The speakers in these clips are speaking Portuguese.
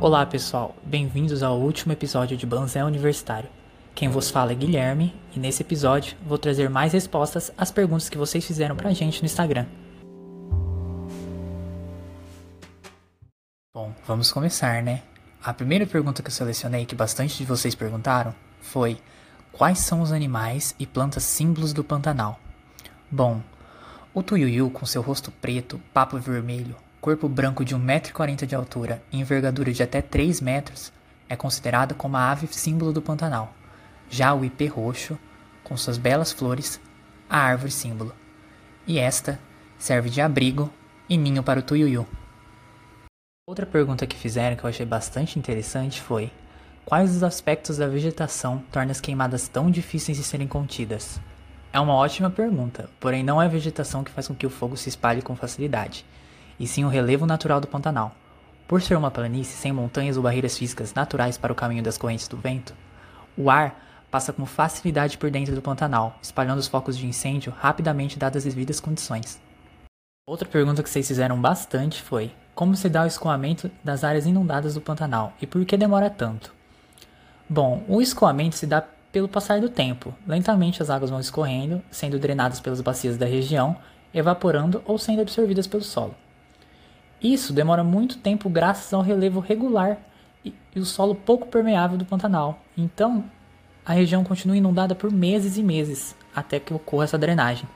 Olá pessoal, bem-vindos ao último episódio de Banzé Universitário. Quem vos fala é Guilherme e nesse episódio vou trazer mais respostas às perguntas que vocês fizeram pra gente no Instagram. Bom, vamos começar, né? A primeira pergunta que eu selecionei que bastante de vocês perguntaram foi: Quais são os animais e plantas símbolos do Pantanal? Bom, o tuiuiu com seu rosto preto, papo vermelho, corpo branco de 1,40m de altura e envergadura de até 3 metros, é considerado como a ave símbolo do Pantanal. Já o ipê roxo, com suas belas flores, a árvore símbolo. E esta serve de abrigo e ninho para o tuiuiu. Outra pergunta que fizeram que eu achei bastante interessante foi: Quais os aspectos da vegetação tornam as queimadas tão difíceis de serem contidas? É uma ótima pergunta, porém não é a vegetação que faz com que o fogo se espalhe com facilidade e sim o relevo natural do Pantanal. Por ser uma planície sem montanhas ou barreiras físicas naturais para o caminho das correntes do vento, o ar passa com facilidade por dentro do Pantanal, espalhando os focos de incêndio rapidamente dadas as devidas condições. Outra pergunta que vocês fizeram bastante foi: como se dá o escoamento das áreas inundadas do Pantanal e por que demora tanto? Bom, o escoamento se dá pelo passar do tempo. Lentamente as águas vão escorrendo, sendo drenadas pelas bacias da região, evaporando ou sendo absorvidas pelo solo. Isso demora muito tempo graças ao relevo regular e, e o solo pouco permeável do Pantanal. Então, a região continua inundada por meses e meses até que ocorra essa drenagem.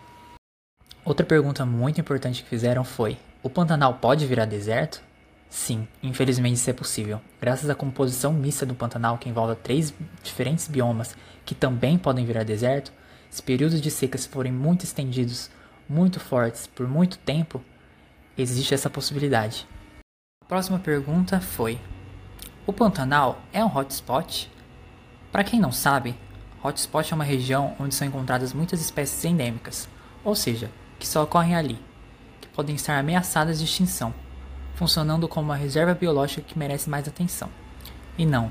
Outra pergunta muito importante que fizeram foi: o Pantanal pode virar deserto? Sim, infelizmente isso é possível. Graças à composição mista do Pantanal, que envolve três diferentes biomas que também podem virar deserto, se períodos de seca forem muito estendidos, muito fortes, por muito tempo, existe essa possibilidade. A próxima pergunta foi: O Pantanal é um hotspot? Para quem não sabe, hotspot é uma região onde são encontradas muitas espécies endêmicas, ou seja, que só ocorrem ali, que podem estar ameaçadas de extinção, funcionando como uma reserva biológica que merece mais atenção. E não,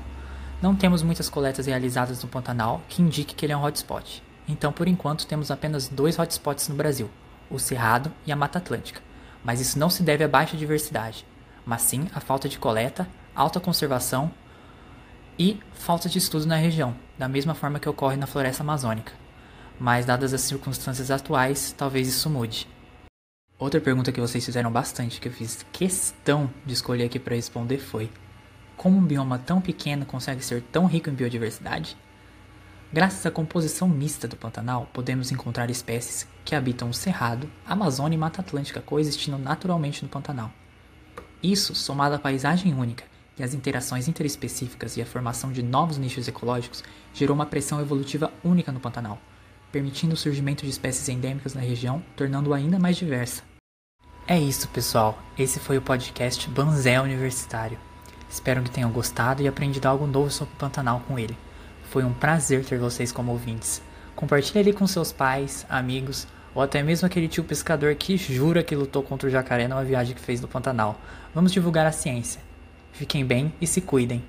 não temos muitas coletas realizadas no Pantanal que indique que ele é um hotspot. Então, por enquanto, temos apenas dois hotspots no Brasil, o Cerrado e a Mata Atlântica mas isso não se deve à baixa diversidade, mas sim à falta de coleta, alta conservação e falta de estudo na região, da mesma forma que ocorre na floresta amazônica. Mas, dadas as circunstâncias atuais, talvez isso mude. Outra pergunta que vocês fizeram bastante, que eu fiz questão de escolher aqui para responder foi: Como um bioma tão pequeno consegue ser tão rico em biodiversidade? Graças à composição mista do Pantanal, podemos encontrar espécies que habitam o Cerrado, Amazônia e Mata Atlântica coexistindo naturalmente no Pantanal. Isso, somado à paisagem única e às interações interespecíficas e a formação de novos nichos ecológicos, gerou uma pressão evolutiva única no Pantanal, permitindo o surgimento de espécies endêmicas na região, tornando-o ainda mais diversa. É isso, pessoal. Esse foi o podcast Banzé Universitário. Espero que tenham gostado e aprendido algo novo sobre o Pantanal com ele. Foi um prazer ter vocês como ouvintes. Compartilhe ele com seus pais, amigos ou até mesmo aquele tio pescador que jura que lutou contra o jacaré numa viagem que fez no Pantanal. Vamos divulgar a ciência. Fiquem bem e se cuidem.